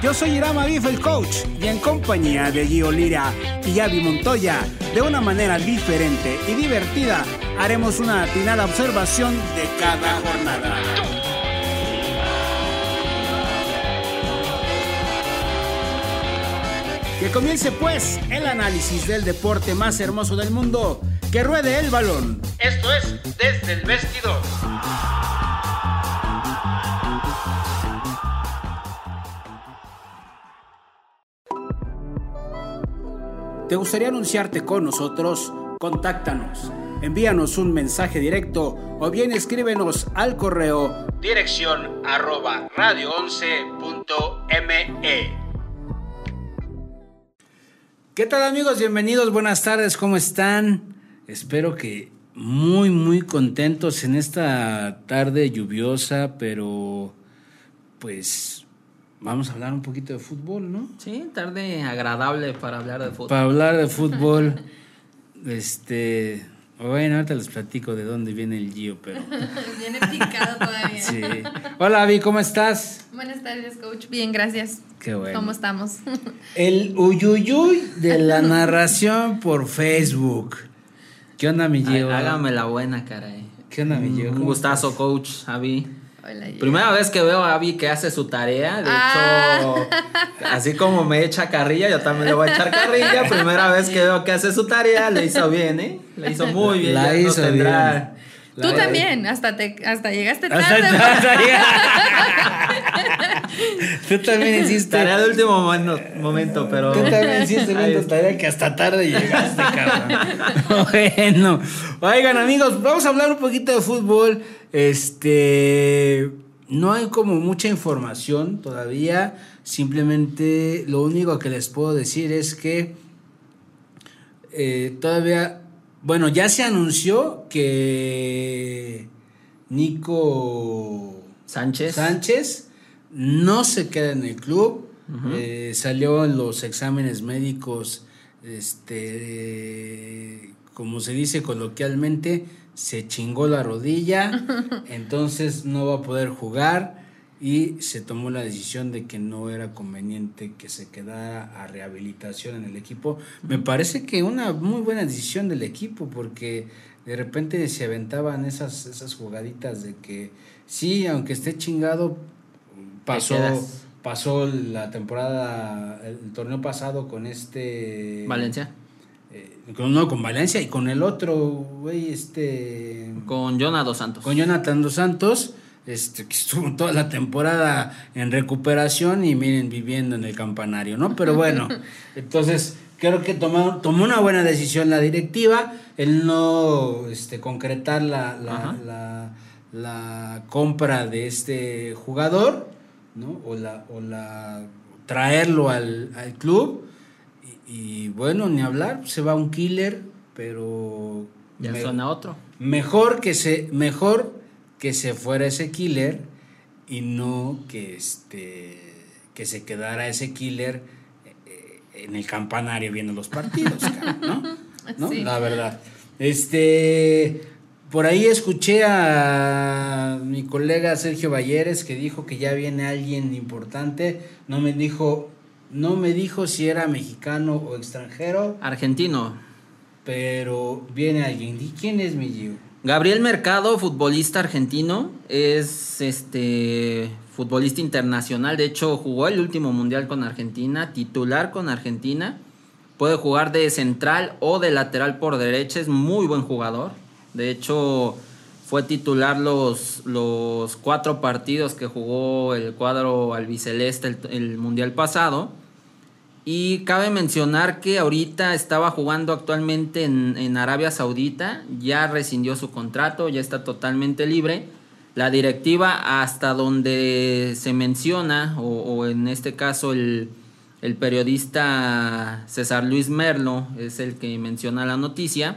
Yo soy Irama Bif, el coach, y en compañía de Gio Lira y Avi Montoya, de una manera diferente y divertida, haremos una atinada observación de cada jornada. Que comience pues el análisis del deporte más hermoso del mundo, que ruede el balón. Esto es desde el vestidor. ¿Te gustaría anunciarte con nosotros? Contáctanos. Envíanos un mensaje directo o bien escríbenos al correo dirección arroba radio11.me. ¿Qué tal amigos? Bienvenidos, buenas tardes, ¿cómo están? Espero que muy, muy contentos en esta tarde lluviosa, pero pues Vamos a hablar un poquito de fútbol, ¿no? Sí, tarde agradable para hablar de fútbol. Para hablar de fútbol, este, bueno, ahorita les platico de dónde viene el Gio, pero... viene picado todavía. Sí. Hola, Avi, ¿cómo estás? Buenas tardes, coach. Bien, gracias. Qué bueno. ¿Cómo estamos? el uyuyuy de la narración por Facebook. ¿Qué onda, mi Gio? Hágame la buena, caray. ¿Qué onda, mi Gio? Un gustazo, coach, Avi. Primera vez que veo a Abby que hace su tarea. De ah. hecho, así como me echa carrilla, yo también le voy a echar carrilla. Primera vez que veo que hace su tarea, le hizo bien, ¿eh? Le hizo muy bien. La hizo bien. Tú también, hasta te, hasta llegaste tarde. Tú también hiciste. Tarea de último momento, pero. Tú también hiciste una tarea que hasta tarde llegaste, cabrón. bueno. Oigan, amigos, vamos a hablar un poquito de fútbol. Este. No hay como mucha información todavía. Simplemente lo único que les puedo decir es que eh, todavía bueno, ya se anunció que Nico Sánchez, Sánchez no se queda en el club. Eh, salió en los exámenes médicos, este, como se dice coloquialmente, se chingó la rodilla, entonces no va a poder jugar y se tomó la decisión de que no era conveniente que se quedara a rehabilitación en el equipo. Me parece que una muy buena decisión del equipo porque de repente se aventaban esas, esas jugaditas de que sí, aunque esté chingado, pasó, pasó la temporada, el, torneo pasado con este... Valencia. Eh, con, no, con Valencia y con el otro, güey, este... Con Jonathan Santos. Con Jonathan Dos Santos este, que estuvo toda la temporada en recuperación y miren, viviendo en el campanario, ¿no? Pero bueno, entonces creo que tomó, tomó una buena decisión la directiva, el no este, concretar la, la, la, compra de este jugador, ¿no? O la, o la traerlo al, al club. Y, bueno, ni hablar, se va un killer, pero... Ya suena otro. Mejor que se, mejor que se fuera ese killer y no que este que se quedara ese killer eh, en el campanario viendo los partidos, ¿no? ¿No? La verdad. Este por ahí escuché a mi colega Sergio Valleres que dijo que ya viene alguien importante, no me dijo no me dijo si era mexicano o extranjero, argentino, pero viene alguien. ¿Y quién es mi Gio? Gabriel Mercado, futbolista argentino, es este futbolista internacional. De hecho, jugó el último mundial con Argentina, titular con Argentina. Puede jugar de central o de lateral por derecha. Es muy buen jugador. De hecho, fue titular los, los cuatro partidos que jugó el cuadro albiceleste el mundial pasado. Y cabe mencionar que ahorita estaba jugando actualmente en, Arabia Saudita, ya rescindió su contrato, ya está totalmente libre. La directiva hasta donde se menciona, o, en este caso el, periodista César Luis Merlo es el que menciona la noticia,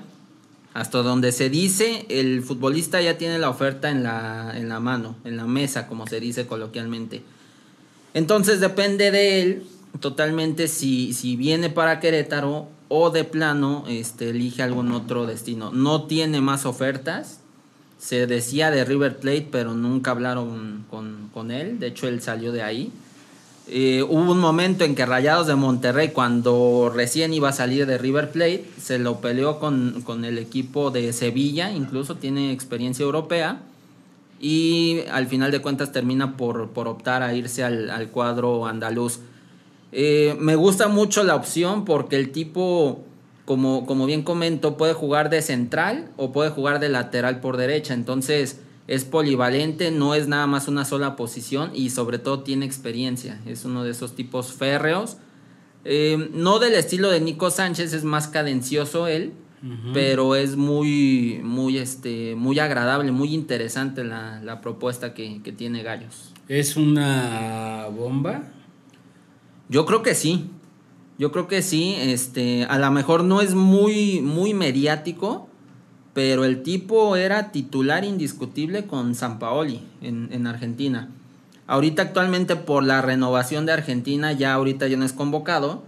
Hasta donde se dice, el futbolista ya tiene la oferta en la, en la mano, en la mesa, como se dice coloquialmente. Entonces depende de él totalmente si, si viene para Querétaro o de plano este, elige algún otro destino. No tiene más ofertas. Se decía de River Plate, pero nunca hablaron con, con él. De hecho, él salió de ahí. Eh, hubo un momento en que Rayados de Monterrey, cuando recién iba a salir de River Plate, se lo peleó con, con el equipo de Sevilla, incluso tiene experiencia europea, y al final de cuentas termina por, por optar a irse al, al cuadro andaluz. Eh, me gusta mucho la opción porque el tipo, como, como bien comento, puede jugar de central o puede jugar de lateral por derecha, entonces es polivalente, no es nada más una sola posición y sobre todo tiene experiencia. Es uno de esos tipos férreos. Eh, no del estilo de Nico Sánchez, es más cadencioso él, pero es muy, muy, este, muy agradable, muy interesante la, la propuesta que, que, tiene Gallos. ¿Es una bomba? Yo creo que sí. Yo creo que sí. Este, a lo mejor no es muy, muy mediático, pero el tipo era titular indiscutible con San Paoli en, en, Argentina. Ahorita actualmente por la renovación de Argentina ya ahorita ya no es convocado,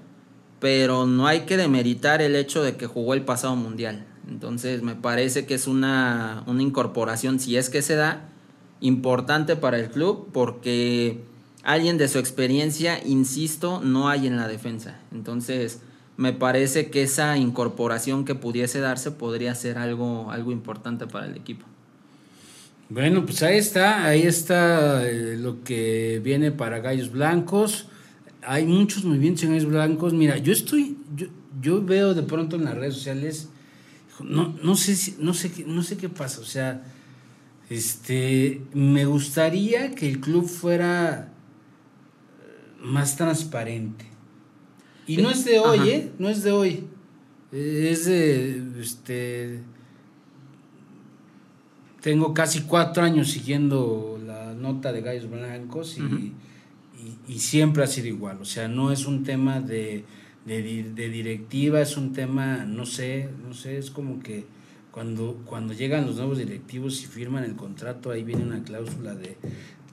pero no hay que demeritar el hecho de que jugó el pasado mundial. Entonces me parece que es una, una incorporación, si es que se da, importante para el club porque alguien de su experiencia, insisto, no hay en la defensa. Entonces me parece que esa incorporación que pudiese darse podría ser algo, algo importante para el equipo. Bueno, pues ahí está, ahí está eh, lo que viene para Gallos Blancos. Hay muchos movimientos en Gallos Blancos. Mira, yo estoy, yo, yo veo de pronto en las redes sociales, no, no sé no sé no sé qué pasa, o sea, este, me gustaría que el club fuera más transparente. Y no es de hoy, Ajá. ¿eh? No es de hoy. Es de, este, tengo casi cuatro años siguiendo la nota de Gallos Blancos y, uh -huh. y, y, siempre ha sido igual. O sea, no es un tema de, de, de, directiva, es un tema, no sé, no sé, es como que cuando, cuando llegan los nuevos directivos y firman el contrato, ahí viene una cláusula de,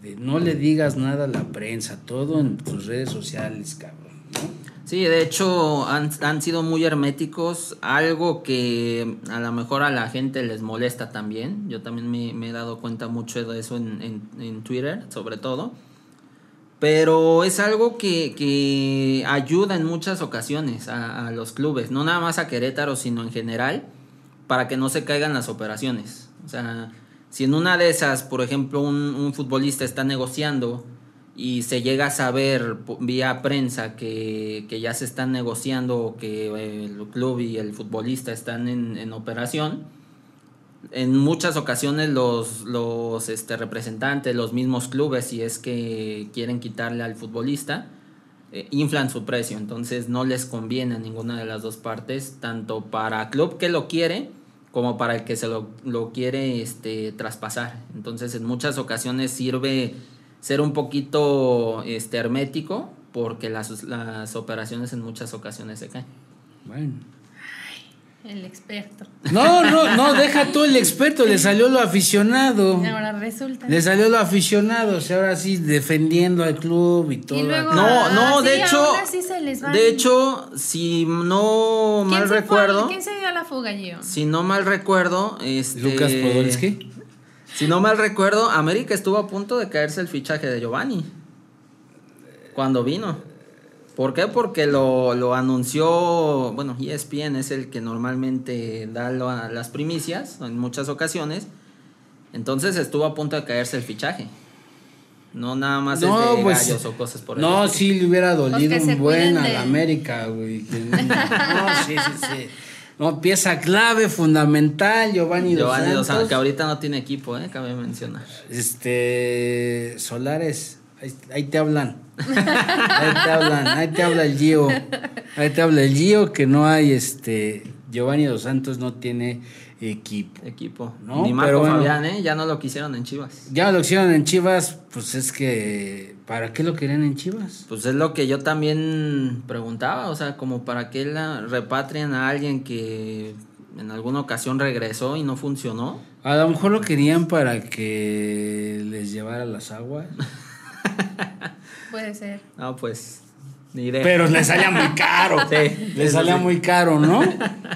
de no le digas nada a la prensa, todo en tus redes sociales, cabrón. ¿no? Sí, de hecho han, han, sido muy herméticos, algo que a lo mejor a la gente les molesta también. Yo también me, he dado cuenta mucho de eso en, en, Twitter, sobre todo. Pero es algo que, que ayuda en muchas ocasiones a, los clubes, no nada más a Querétaro, sino en general, para que no se caigan las operaciones. O sea, si en una de esas, por ejemplo, un futbolista está negociando y se llega a saber vía prensa que, que ya se están negociando que el club y el futbolista están en, en operación, en muchas ocasiones los, los este, representantes, los mismos clubes, si es que quieren quitarle al futbolista, eh, inflan su precio. Entonces no les conviene a ninguna de las dos partes, tanto para club que lo quiere como para el que se lo, lo quiere este, traspasar. Entonces en muchas ocasiones sirve ser un poquito este, hermético porque las, las operaciones en muchas ocasiones se caen. Bueno. Ay, el experto. No, no, no, deja tú el experto, le salió lo aficionado. Ahora resulta. Le salió lo aficionado, o sea, ahora sí defendiendo al club y todo. Y luego, no, no, ah, de sí, hecho, ahora sí se les va. de hecho, si no ¿Quién mal se recuerdo, Fue? ¿Quién se dio a la fuga, Gio? si no mal recuerdo, este Lucas Podolski. Si no mal recuerdo, América estuvo a punto de caerse el fichaje de Giovanni. Cuando vino. ¿Por qué? Porque lo, lo anunció, bueno, ESPN es el que normalmente da lo, las primicias en muchas ocasiones. Entonces estuvo a punto de caerse el fichaje. No nada más No, es de pues, gallos o cosas por el No, estilo. sí le hubiera dolido que se un buen a la América, güey. No, sí, sí, sí. No, pieza clave, fundamental, Giovanni, Giovanni Dos Santos. Que ahorita no tiene equipo, ¿eh? cabe mencionar. Este, Solares, ahí, ahí te hablan. Ahí te hablan, ahí te habla el Gio. Ahí te habla el Gio que no hay, este, Giovanni Dos Santos no tiene equipo. Equipo. No, Ni Marco pero bueno. Fabián, ¿eh? Ya no lo quisieron en Chivas. Ya lo hicieron en Chivas, pues es que, ¿para qué lo querían en Chivas? Pues es lo que yo también preguntaba, o sea, como para qué la repatrian a alguien que En alguna ocasión regresó y no funcionó. A lo mejor lo querían para que les llevara las aguas. Puede ser. No, pues, ni idea. Pero le salía muy caro. Sí, Le salía sí. muy caro, ¿no?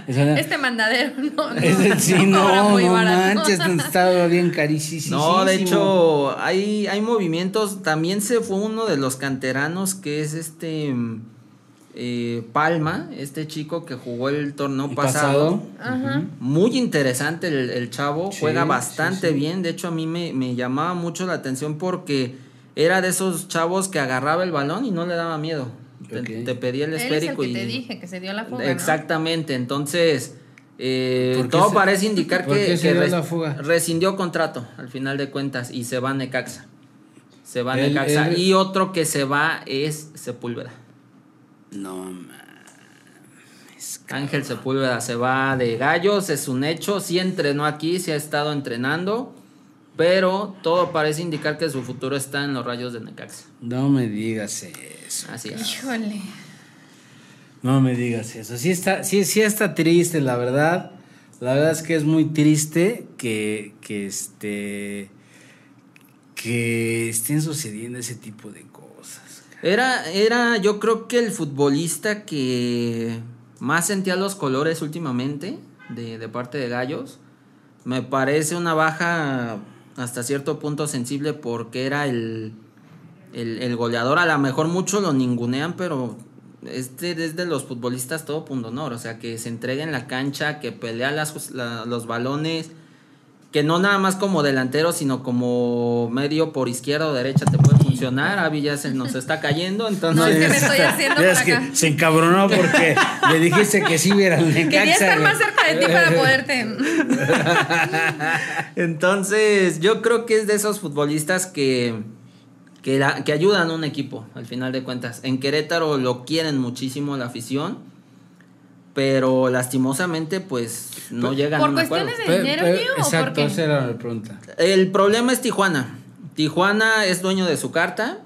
Este mandadero, no. no Ese sí, no, muy no barato. manches, estaba bien carísimo. No, de hecho, hay, hay movimientos. También se fue uno de los canteranos que es este eh, Palma, este chico que jugó el torneo pasado. pasado. Ajá. Muy interesante el, el chavo, Sí, juega sí, bastante sí. bien. De hecho, a mí me, me llamaba mucho la atención porque era de esos chavos que agarraba el balón y no le daba miedo. Te, pedía el Él es el esférico que y. te dije que se dio la fuga. ¿no? Exactamente, entonces. eh, ¿Por qué todo se- parece indicar por que, qué se que dio res- la fuga? rescindió contrato al final de cuentas y se va a Necaxa. Se va a Necaxa. Y otro que se va es Sepúlveda. No mames. Ángel Sepúlveda se va de Gallos, es un hecho. Sí entrenó aquí, sí ha estado entrenando. Pero todo parece indicar que su futuro está en los rayos de Necaxa. No me digas eso. Así es. Híjole. No me digas eso. Sí está, sí, sí está triste, la verdad. La verdad es que es muy triste que, que este que estén sucediendo ese tipo de cosas. Era, era, yo creo que el futbolista que más sentía los colores últimamente de, de parte de Gallos. Me parece una baja hasta cierto punto sensible porque era el, el, goleador. A lo mejor muchos lo ningunean, pero este es de los futbolistas todo punto honor. O sea, que se entrega en la cancha, que pelea las, la- los balones, que no nada más como delantero, sino como medio por izquierda o derecha te puede funcionar. Avi ya se nos está cayendo, entonces... No, es que me estoy haciendo Ya para es que se encabronó porque le dijiste que sí viera el Necaxa. Quería estar más cerca de ti para poderte. Entonces, yo creo que es de esos futbolistas que, que, la- que ayudan a un equipo, al final de cuentas. En Querétaro lo quieren muchísimo la afición, pero lastimosamente, pues no llegan a ¿Por un acuerdo. cuestiones de dinero, pe- Gio, o por Exacto, esa era la pregunta. El problema es Tijuana. Tijuana es dueño de su carta.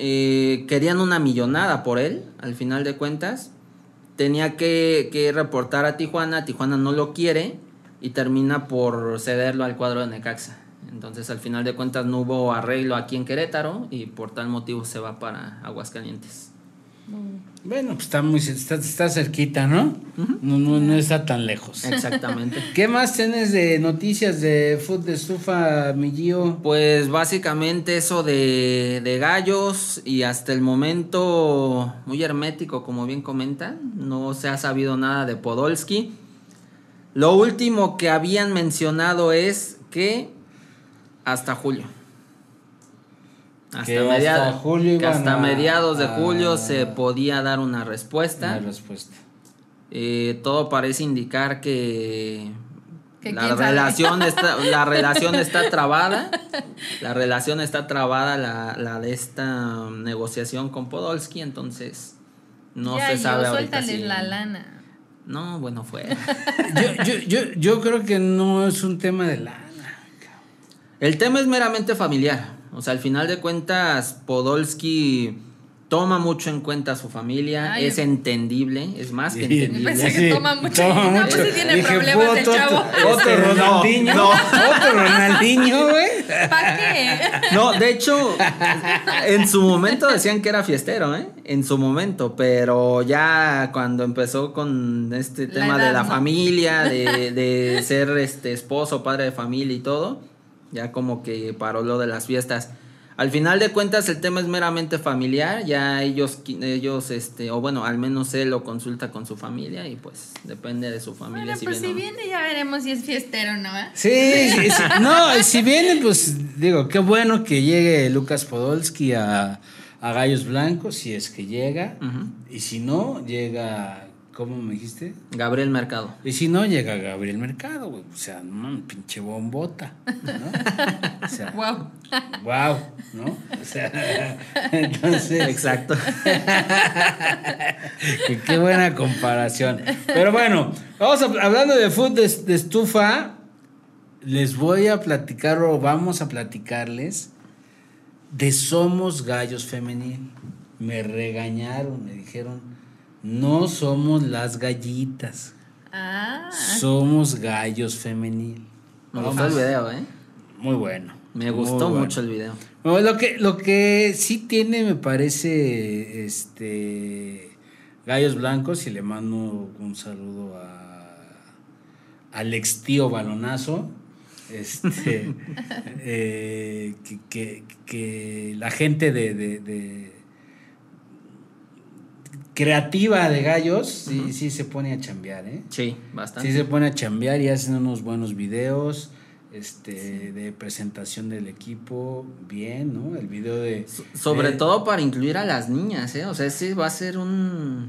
eh, querían una millonada por él, al final de cuentas. Tenía que, que reportar a Tijuana. Tijuana no lo quiere y termina por cederlo al cuadro de Necaxa. Entonces, al final de cuentas, no hubo arreglo aquí en Querétaro y por tal motivo se va para Aguascalientes. Bueno, pues está muy está, está cerquita, ¿no? no, no, no está tan lejos. Exactamente. ¿Qué más tienes de noticias de fútbol de estufa, mi Gio? Pues básicamente eso de, de gallos y hasta el momento muy hermético, como bien comentan. No se ha sabido nada de Podolski. Lo último que habían mencionado es que hasta julio. Hasta, Que hasta mediados, julio que iban hasta a- mediados de a- julio se podía dar una respuesta. Eh, todo parece indicar que, Que la relación está la relación está trabada la relación está trabada la, la de esta negociación con Podolski entonces no ya, se sabe ahorita suéltales si- la lana. no bueno fue Yo, yo, yo, yo creo que no es un tema de lana. el tema es meramente familiar o sea al final de cuentas Podolski toma mucho en cuenta a su familia Ay, es entendible es más que entendible Pensé que toma mucho. toma No, mucho. pues tiene Dije, problemas el chavo. Otro, Este, Ronaldinho. no. Otro Ronaldinho, güey. ¿Para qué? No, de hecho, en su momento decían que era fiestero, ¿eh? En su momento, pero ya cuando empezó con este La tema edad, de la ¿no? familia, de, de ser este esposo, padre de familia y todo, ya como que paró lo de las fiestas. Al final de cuentas el tema es meramente familiar, ya ellos, ellos, este, o bueno, al menos él lo consulta con su familia y pues depende de su familia. Bueno, si pues viene si no. viene ya veremos si es fiestero o no. ¿eh? Sí, sí, sí. no, si viene, pues digo, qué bueno que llegue Lucas Podolski a, a Gallos Blancos, si es que llega. Y si no, llega, ¿cómo me dijiste? Gabriel Mercado. Y si no, llega Gabriel Mercado, güey. O sea, no pinche bombota, ¿no? O sea, Wow. wow, ¿no? O sea, entonces. Exacto. Qué- Qué buena comparación. Pero bueno, vamos a, hablando de fútbol de, de estufa, les voy a platicar o vamos a platicarles de Somos Gallos Femenil. Me regañaron, me dijeron, no somos las gallitas. Ah, Somos gallos femenil. Me gustó el video, ¿eh? Muy bueno. Me gustó bueno. mucho el video. Bueno, lo que, lo que sí tiene, me parece, este Gallos Blancos, y le mando un saludo a al ex tío Balonazo. Este eh, que, que- que la gente de, de- de- creativa de gallos sí, sí se pone a chambear, ¿eh? Sí, bastante. Sí se pone a chambear y hacen unos buenos videos este de presentación del equipo, bien, ¿no? El video de So- Sobre de- todo para incluir a las niñas, ¿eh? O sea, ese va a ser un,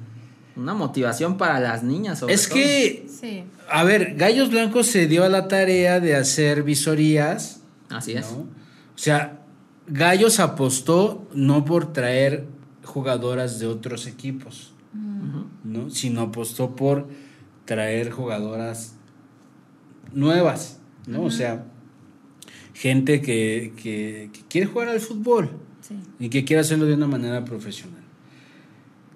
una motivación para las niñas. sobre Es todo. que sí. a ver, Gallos Blancos se dio a la tarea de hacer visorías, Así es. O sea, Gallos apostó no por traer jugadoras de otros equipos, ¿no? Sino apostó por traer jugadoras nuevas, ¿no? O sea, gente que, que- que quiere jugar al fútbol Sí. y que quiere hacerlo de una manera profesional.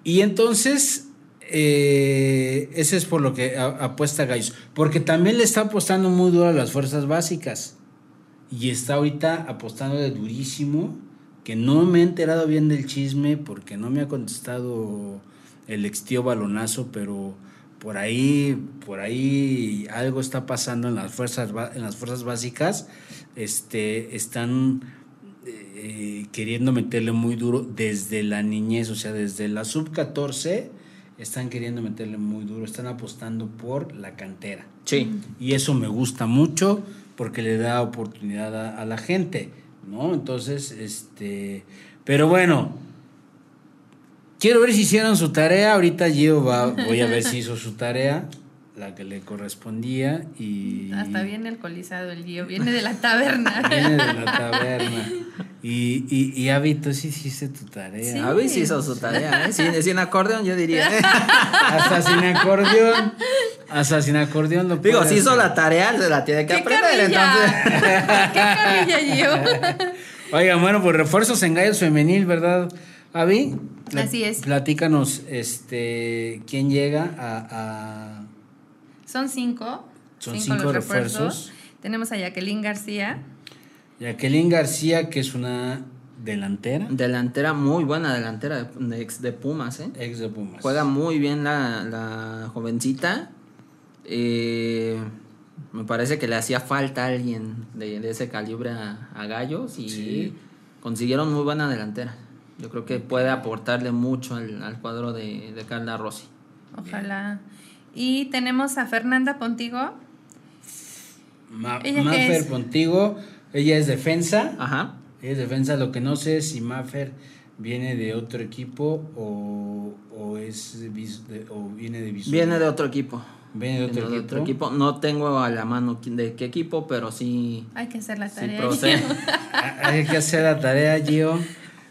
Y entonces, eh, ese es por lo que a- apuesta Gallos, porque también le está apostando muy duro a las fuerzas básicas y está ahorita apostando de durísimo, que no me he enterado bien del chisme porque no me ha contestado el ex tío balonazo, pero por ahí, por ahí algo está pasando en las fuerzas, en las fuerzas básicas, este, están eh, queriendo meterle muy duro desde la niñez, o sea, desde la sub 14 están queriendo meterle muy duro, están apostando por la cantera. Sí. Y eso me gusta mucho porque le da oportunidad a, a la gente, ¿no? Entonces, este, pero bueno, quiero ver si hicieron su tarea. Ahorita yo va, voy a ver si hizo su tarea, la que le correspondía y Hasta viene alcoholizado el Gio, viene de la taberna. viene de la taberna. Y, y, y Avi, tú sí hiciste tu tarea. Sí. A ver si hizo su tarea, ¿eh? Sin, sin acordeón, yo diría. ¿eh? Hasta sin acordeón. Hasta sin acordeón lo Digo, si hizo hacer. la tarea, se la tiene que ¡Qué aprender, carrilla! entonces. ¡Qué carrilla, Gio! Oigan, bueno, pues refuerzos en gallos femenil, ¿verdad, Avi? Pla- Así es. Platícanos, este, quién llega a, a- Son cinco. Son cinco los refuerzos. Tenemos a Jacqueline García. Jacqueline García, que es una delantera, Delantera, muy buena delantera de, ex de Pumas, ¿eh? ex de Pumas. Juega muy bien la, la jovencita. Eh, me parece que le hacía falta a alguien de, de ese calibre a, a Gallos y Sí. consiguieron muy buena delantera. Yo creo que puede aportarle mucho al, al cuadro de, de Carla Rossi. Ojalá. Y tenemos a Fernanda Pontigo. Ma- ¿Ella qué Mafer es? Pontigo, ella es defensa. Ajá. Ella es defensa, lo que no sé es si Mafer viene de otro equipo o, o es de- o viene de Viene de otro equipo. Viene de otro, Viene de equipo. otro equipo. No tengo a la mano de qué equipo, pero sí. Hay que hacer la Sí, tarea. procede. Hay que hacer la tarea, Gio.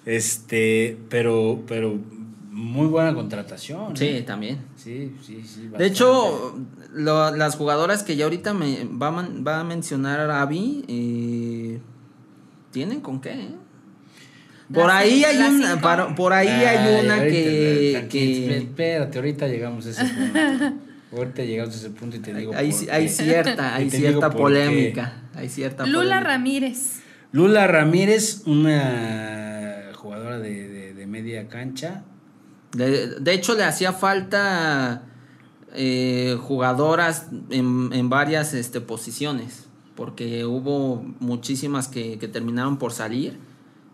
Este, pero, pero muy buena contratación. Sí, ¿eh? también. Sí, sí, sí. De hecho, lo- las jugadoras que ya ahorita me va man- va a mencionar Abby, eh, tienen con qué. eh? Por ahí hay una, para- por ahí Ay, hay una ahorita, que, Espérate, ahorita llegamos a ese punto. ahorita llegamos a ese punto y te digo. hay, por hay qué. cierta, hay cierta polémica, hay cierta Lula polémica. Ramírez. Lula Ramírez, una jugadora de, de- de media cancha. De, de hecho, le hacía falta eh, jugadoras en, en varias este, posiciones, porque hubo muchísimas que, que terminaron por salir.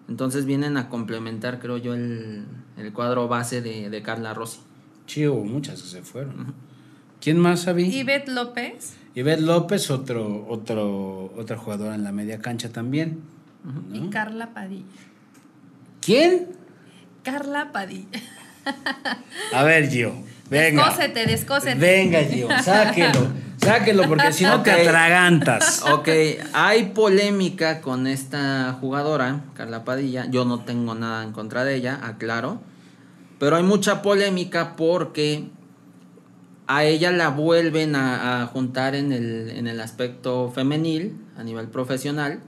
Entonces vienen a complementar, creo yo, el, el cuadro base de, de Carla Rossi. Sí, hubo muchas que se fueron. ¿Quién más, Avi? Ivette López. Ivette López, otro, otro, otra jugadora en la media cancha también. Y Carla Padilla. ¿Quién? Carla Padilla. A ver, Gio. Venga. Descósete, descósete. Venga, Gio, sáquelo. Sáquelo, porque si no te atragantas. Ok, hay polémica con esta jugadora, Carla Padilla. Yo no tengo nada en contra de ella, aclaro. Pero hay mucha polémica porque a ella la vuelven a, a juntar en el, en el aspecto femenil, a nivel profesional.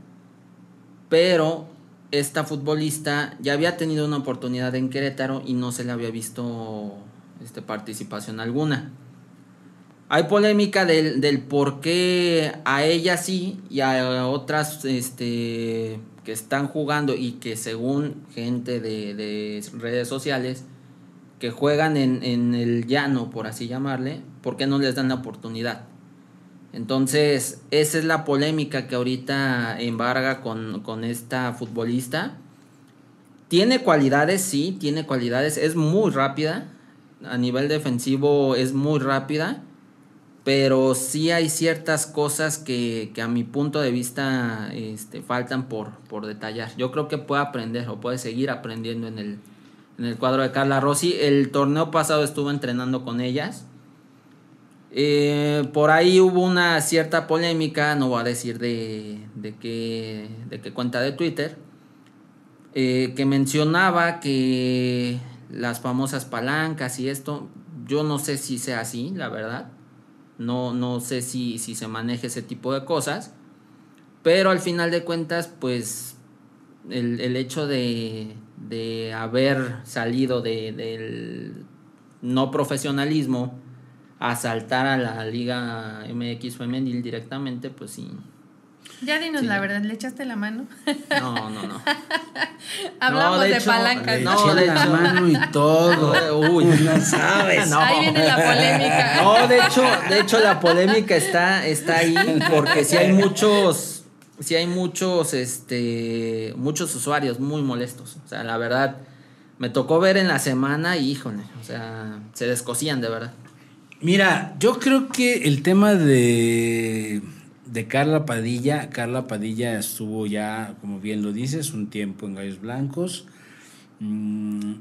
Pero esta futbolista ya había tenido una oportunidad en Querétaro y no se le había visto este, participación alguna. hay polémica del, del por qué a ella sí y a otras este, que están jugando y que según gente de, de redes sociales que juegan en, en, el llano, por así llamarle, ¿por qué no les dan la oportunidad? Entonces, esa es la polémica que ahorita embarga con, con esta futbolista. Tiene cualidades, sí, tiene cualidades, es muy rápida, a nivel defensivo es muy rápida pero sí hay ciertas cosas que, que a mi punto de vista este, faltan por, por, detallar. Yo creo que puede aprender o puede seguir aprendiendo en el, en el cuadro de Carla Rossi. El torneo pasado estuvo entrenando con ellas. Eh, por ahí hubo una cierta polémica, no voy a decir de, de, qué, cuenta de Twitter, eh, que mencionaba que las famosas palancas y esto, yo no sé si sea así, la verdad no, no sé si, se maneja ese tipo de cosas. Pero al final de cuentas, pues el, hecho de, haber salido de, del no profesionalismo a saltar a la Liga MX femenil directamente, pues sí, ya dinos la verdad, ¿le echaste la mano? No, no, no. Hablamos de, palancas. no, de la mano y todo. Uy, no sabes. Ahí viene la polémica. No, de hecho, de hecho la polémica está, está ahí porque si hay muchos, si hay muchos, este, muchos usuarios muy molestos. O sea, la verdad, me tocó ver en la semana y híjole, o sea, se descosían de verdad. Mira, yo creo que el tema de de Carla Padilla. Carla Padilla estuvo ya, como bien lo dices, un tiempo en Gallos Blancos. Mm,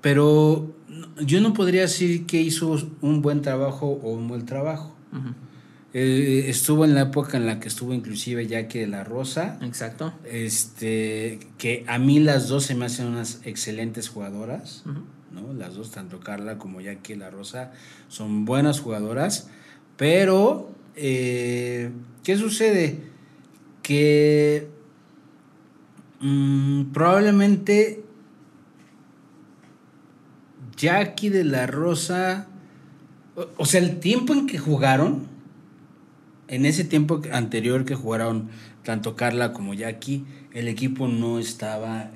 pero yo no podría decir que hizo un buen trabajo o un mal trabajo. Eh, estuvo en la época en la que estuvo inclusive Jackie de la Rosa. Exacto. Este, que a mí las dos se me hacen unas excelentes jugadoras. ¿No? Las dos, tanto Carla como Jackie la Rosa, son buenas jugadoras. Pero eh, ¿qué sucede? Que mm, probablemente Jackie de la Rosa, o, sea, el tiempo en que jugaron, en ese tiempo anterior que jugaron tanto Carla como Jackie, el equipo no estaba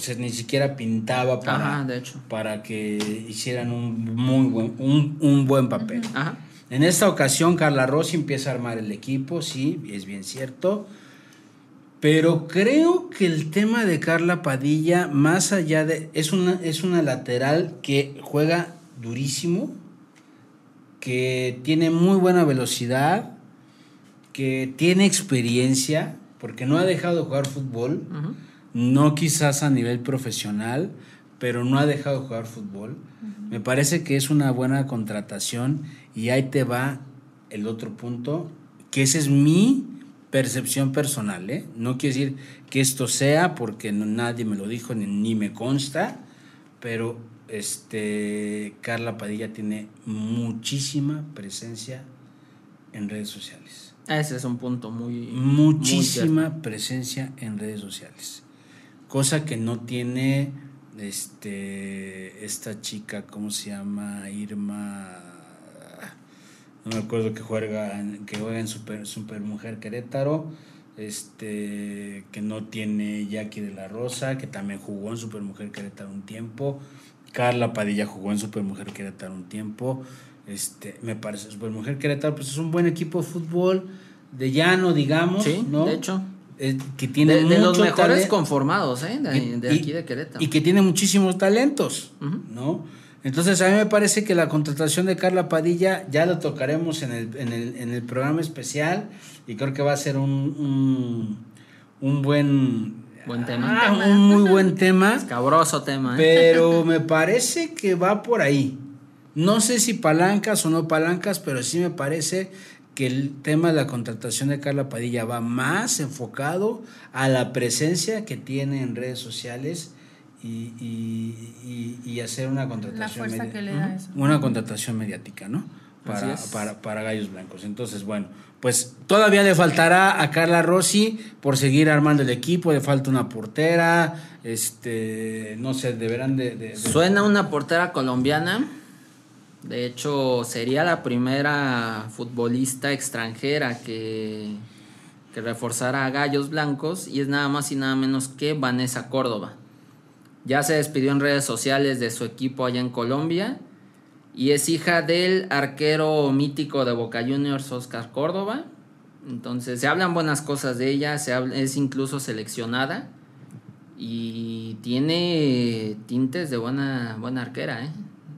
o sea, ni siquiera pintaba para, para que hicieran un muy buen, un, buen papel. Ajá. En esta ocasión, Carla Rossi empieza a armar el equipo, sí, es bien cierto. Pero creo que el tema de Carla Padilla, más allá de. Es una, es una lateral que juega durísimo, que tiene muy buena velocidad, que tiene experiencia, porque no ha dejado de jugar fútbol, no quizás a nivel profesional, pero no ha dejado de jugar fútbol. Me parece que es una buena contratación y ahí te va el otro punto, que esa es mi percepción personal, ¿eh? No quiere decir que esto sea porque nadie me lo dijo ni, me consta, pero este Carla Padilla tiene muchísima presencia en redes sociales. Ese es un punto muy muchísima presencia en redes sociales. Cosa que no tiene este esta chica, ¿cómo se llama? Irma no me acuerdo que juega que juega en Super, Super Mujer Querétaro, este que no tiene Jackie de la Rosa, que también jugó en Super Mujer Querétaro un tiempo, Carla Padilla jugó en Super Mujer Querétaro un tiempo, este me parece Super Mujer Querétaro pues es un buen equipo de fútbol de llano, digamos, sí, ¿no? De hecho. Que tiene de, los mejores conformados, ¿eh? De, aquí de Querétaro. Y que tiene muchísimos talentos, ¿no? Entonces a mí me parece que la contratación de Carla Padilla ya lo tocaremos en el, en el, en el programa especial y creo que va a ser un, un, buen... Buen tema. Ah, un muy buen tema. Escabroso tema. ¿eh? Pero me parece que va por ahí. No sé si palancas o no palancas, pero sí me parece que el tema de la contratación de Carla Padilla va más enfocado a la presencia que tiene en redes sociales y, y, hacer una contratación. Una contratación mediática, ¿no? Para, para, para, Gallos Blancos. Entonces, bueno, pues todavía le faltará a Carla Rossi por seguir armando el equipo, le falta una portera, este, no sé, deberán de... Suena una portera colombiana. De hecho, sería la primera futbolista extranjera que, que reforzara a Gallos Blancos y es nada más y nada menos que Vanessa Córdoba. Ya se despidió en redes sociales de su equipo allá en Colombia y es hija del arquero mítico de Boca Juniors, Oscar Córdoba. Entonces se hablan buenas cosas de ella, se es incluso seleccionada y tiene tintes de buena, buena arquera. ¿eh?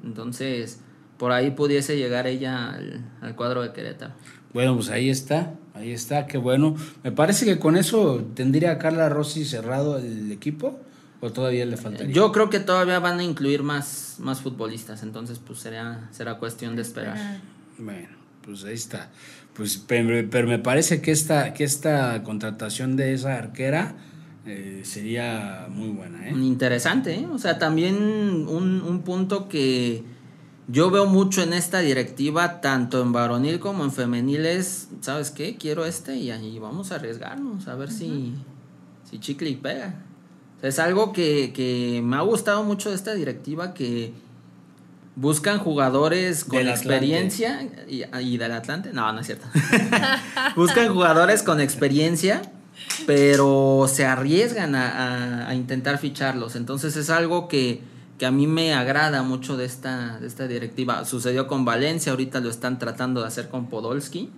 Entonces por ahí pudiese llegar ella al, al cuadro de Querétaro. Bueno, pues ahí está, ahí está, qué bueno. Me parece que con eso tendría Carla Rossi cerrado el equipo. ¿O todavía le faltaría? Yo creo que todavía van a incluir más, más futbolistas, entonces pues será, será cuestión de esperar. Bueno, pues ahí está. Pues, pero, me parece que esta, que esta contratación de esa arquera eh, sería muy buena. ¿eh? Interesante, ¿eh? o sea, también un, un punto que yo veo mucho en esta directiva, tanto en varonil como en femenil, es, ¿sabes qué? Quiero este y ahí vamos a arriesgarnos, a ver si, si chicle y pega. Es algo que, me ha gustado mucho de esta directiva, que buscan jugadores con experiencia y, del Atlante. No, no es cierto. buscan jugadores con experiencia, pero se arriesgan a, intentar ficharlos. Entonces es algo que, a mí me agrada mucho de esta, de esta directiva. Sucedió con Valencia, ahorita lo están tratando de hacer con Podolski.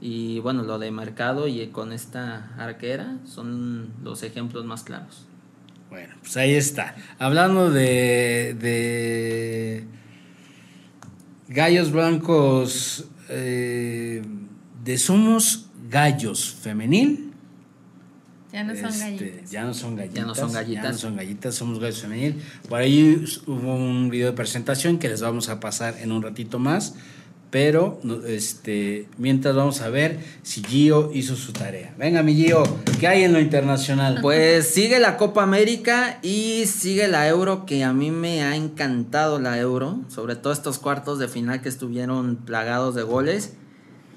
Y bueno, lo de mercado y con esta arquera son los ejemplos más claros. Bueno, pues ahí está. Hablando de, de gallos blancos, eh, de Somos Gallos Femenil. Ya no son este, gallitas. Ya no son gallitas. Ya no son gallitas. Ya no son gallitas, somos gallos femenil. Por ahí hubo un video de presentación que les vamos a pasar en un ratito más. Pero este, mientras vamos a ver si Gio hizo su tarea. Venga, mi Gio, ¿qué hay en lo internacional? Pues sigue la Copa América y sigue la Euro, que a mí me ha encantado la Euro, sobre todo estos cuartos de final que estuvieron plagados de goles.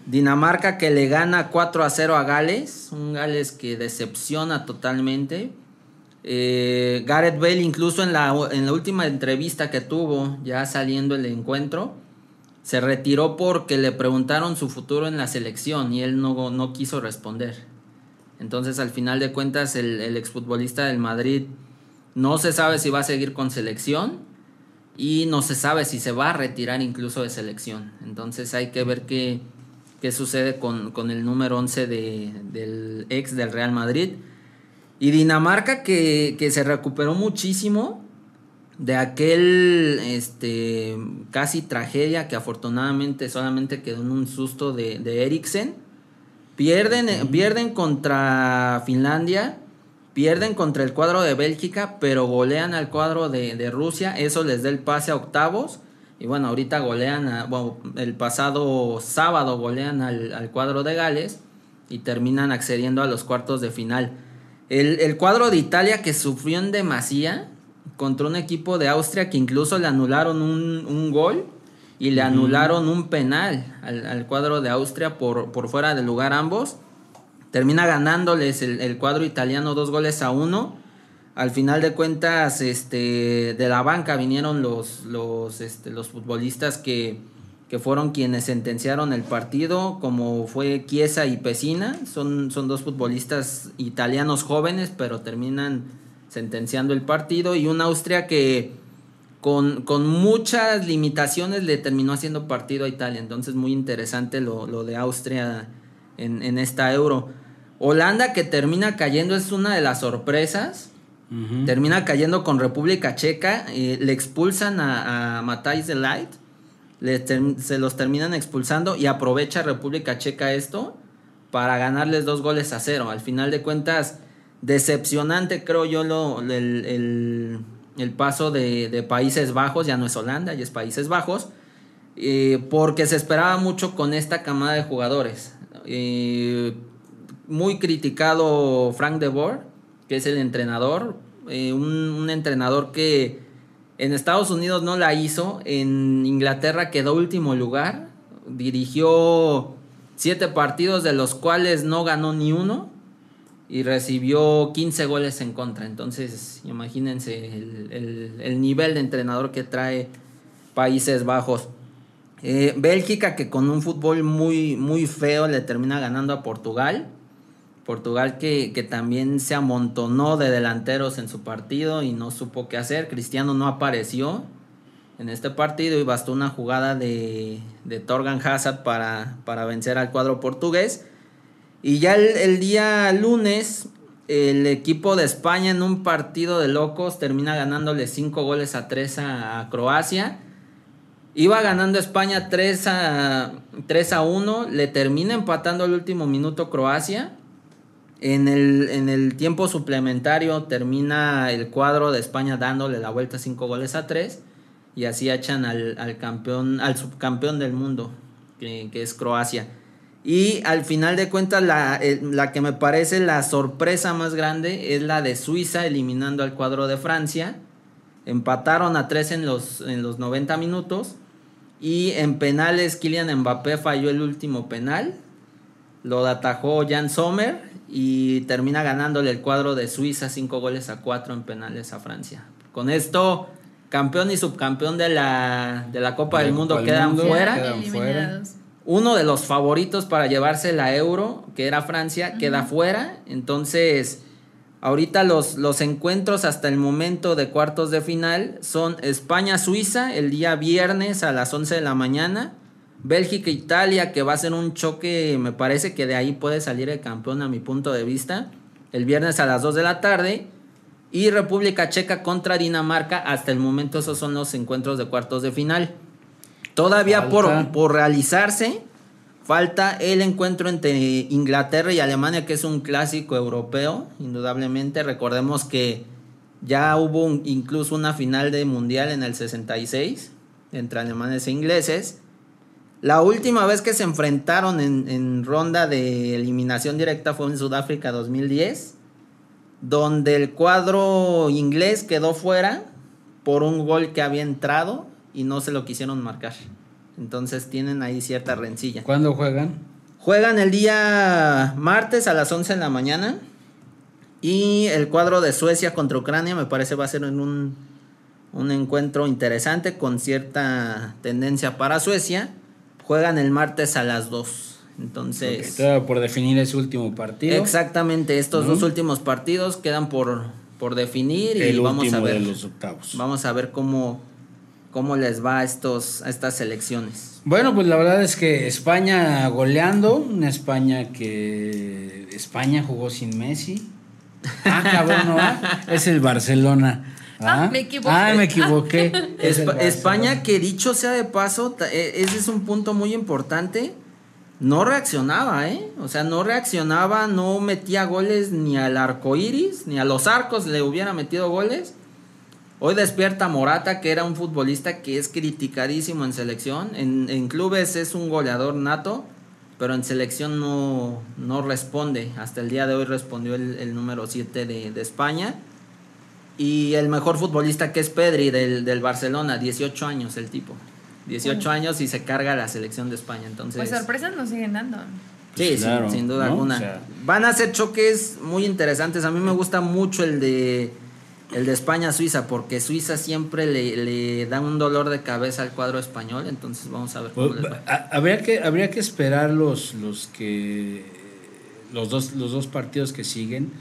Dinamarca que le gana 4 a 0 a Gales, un Gales que decepciona totalmente. Eh, Gareth Bale incluso en la, en la última entrevista que tuvo, ya saliendo el encuentro, se retiró porque le preguntaron su futuro en la selección y él no, no quiso responder. Entonces, al final de cuentas, el, el, exfutbolista del Madrid no se sabe si va a seguir con selección y no se sabe si se va a retirar incluso de selección. Entonces, hay que ver qué, qué sucede con, con, el número 11 de, del ex del Real Madrid. Y Dinamarca, que, que se recuperó muchísimo de aquel este casi tragedia que afortunadamente solamente quedó en un susto de, de Eriksen. Pierden, pierden contra Finlandia, pierden contra el cuadro de Bélgica, pero golean al cuadro de, Rusia. Eso les da el pase a octavos. Y bueno, ahorita golean, a, el pasado sábado golean al, cuadro de Gales y terminan accediendo a los cuartos de final. El, el cuadro de Italia que sufrió en demasía, contra un equipo de Austria que incluso le anularon un, gol y le anularon un penal al, cuadro de Austria por, por, fuera de lugar ambos. Termina ganándoles el, cuadro italiano dos goles a uno. Al final de cuentas, este, de la banca vinieron los, los, este, los futbolistas que, que fueron quienes sentenciaron el partido, como fue Chiesa y Pesina. Son, son dos futbolistas italianos jóvenes, pero terminan sentenciando el partido y un Austria que con, muchas limitaciones le terminó haciendo partido a Italia. Entonces muy interesante lo, de Austria en, esta euro. Holanda que termina cayendo es una de las sorpresas. Termina cayendo con República Checa. Eh, le expulsan a, a Matthijs de Light. se los terminan expulsando y aprovecha República Checa esto para ganarles dos goles a cero. Al final de cuentas, decepcionante, creo yo, lo, el, paso de, Países Bajos, ya no es Holanda, ya es Países Bajos, eh, porque se esperaba mucho con esta camada de jugadores. Eh, muy criticado Frank de Boer, que es el entrenador, eh, un, entrenador que en Estados Unidos no la hizo, en Inglaterra quedó último lugar, dirigió siete partidos de los cuales no ganó ni uno y recibió 15 goles en contra. Entonces, imagínense el, nivel de entrenador que trae Países Bajos. Eh, Bélgica que con un fútbol muy, muy feo le termina ganando a Portugal. Portugal que, que, también se amontonó de delanteros en su partido y no supo qué hacer. Cristiano no apareció en este partido y bastó una jugada de, de Torgan Hazard para, para, vencer al cuadro portugués. Y ya el, día lunes, el equipo de España en un partido de locos termina ganándole 5 goles a 3 a, Croacia. Iba ganando España 3 a, 3 a 1, le termina empatando el último minuto Croacia. En el, tiempo suplementario termina el cuadro de España dándole la vuelta 5 goles a 3 y así echan al, campeón, al subcampeón del mundo, que, es Croacia. Y al final de cuentas, la, la, que me parece la sorpresa más grande es la de Suiza eliminando al cuadro de Francia. Empataron a 3 en los, en los 90 minutos. Y en penales, Kylian Mbappé falló el último penal. Lo atajó Jan Sommer y termina ganándole el cuadro de Suiza 5 goles a 4 en penales a Francia. Con esto campeón y subcampeón de la, de la Copa de del Mundo quedan mundo, fuera. Quedan fuera. Uno de los favoritos para llevarse la Euro, que era Francia, uh -huh. queda fuera. Entonces, ahorita los, los encuentros hasta el momento de cuartos de final son España-Suiza el día viernes a las 11 de la mañana. Bélgica-Italia, que va a ser un choque, me parece que de ahí puede salir el campeón a mi punto de vista. El viernes a las 2 de la tarde y República Checa contra Dinamarca. Hasta el momento esos son los encuentros de cuartos de final. Todavía por, por, realizarse falta el encuentro entre Inglaterra y Alemania, que es un clásico europeo, indudablemente. Recordemos que ya hubo un, incluso una final de mundial en el 66 entre alemanes e ingleses. La última vez que se enfrentaron en, en ronda de eliminación directa fue en Sudáfrica 2010 donde el cuadro inglés quedó fuera por un gol que había entrado y no se lo quisieron marcar. Entonces tienen ahí cierta rencilla. ¿Cuándo juegan? Juegan el día martes a las 11 de la mañana. Y el cuadro de Suecia contra Ucrania me parece va a ser en un, un encuentro interesante con cierta tendencia para Suecia. Juegan el martes a las 2. Entonces. Okay, por definir ese último partido. Exactamente, estos uh -huh. dos últimos partidos quedan por, por definir El y vamos a ver. de los octavos. Vamos a ver cómo, cómo les va a, estos, a estas selecciones. Bueno, pues la verdad es que España goleando, una España que España jugó sin Messi. Ah, cabrón, ¿no? Es el Barcelona. Ah, me equivoqué. Ah, me equivoqué. Esp España, que dicho sea de paso, ese es un punto muy importante no reaccionaba, ¿eh? O sea, no reaccionaba, no metía goles ni al arco iris, ni a los arcos le hubiera metido goles. Hoy despierta Morata, que era un futbolista que es criticadísimo en selección. En, en clubes es un goleador nato, pero en selección no, no responde. Hasta el día de hoy respondió el, el número 7 de, de, España. Y el mejor futbolista que es Pedri del, del Barcelona, 18 años el tipo. 18 años y se carga la selección de España. Entonces, pues sorpresas nos siguen dando. Sí, pues claro, sin, sin, duda ¿no? alguna. O sea, Van a ser choques muy interesantes. A mí me gusta mucho el de el de España-Suiza, porque Suiza siempre le, le, da un dolor de cabeza al cuadro español. Entonces vamos a ver cómo pues, les va. Habría que, habría que esperar los, los que los dos, los dos partidos que siguen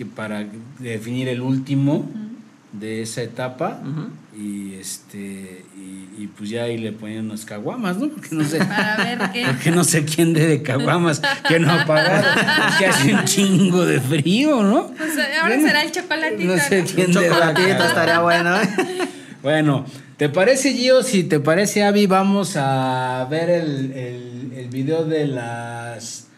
que para definir el último. Uh -huh de esa etapa uh -huh. y este y, y, pues ya ahí le ponían unas caguamas, ¿no? Porque no sé. Para ver qué. Porque no sé quién de, de caguamas que no ha pagado. que hace un chingo de frío, ¿no? Pues ahora bueno, será el chocolatito. No sé quién ¿no? de chocolatito estaría bueno. bueno, ¿te parece Gio? Si te parece Avi, vamos a ver el, el, el video de las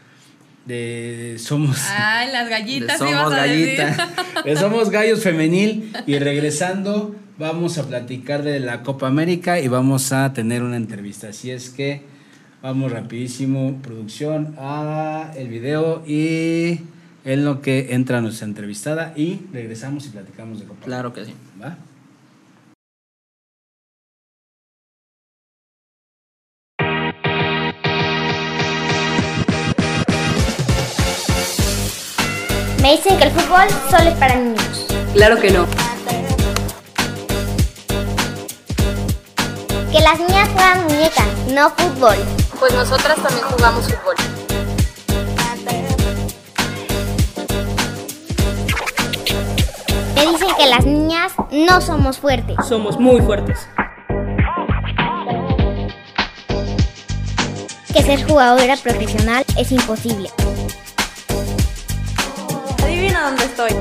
de somos Ay, las gallitas de somos gallitas de somos gallos femenil. Y regresando vamos a platicar de la Copa América y vamos a tener una entrevista. Así es que vamos rapidísimo producción a el video y en lo que entra nuestra entrevistada y regresamos y platicamos de Copa claro que sí. ¿va? Me dicen que el fútbol solo es para niños. Claro que no. que las niñas juegan muñeca, no fútbol. Pues nosotras también jugamos fútbol. Me dicen que las niñas no somos fuertes. Somos muy fuertes. Que ser jugadora profesional es imposible. Adivina dónde estoy.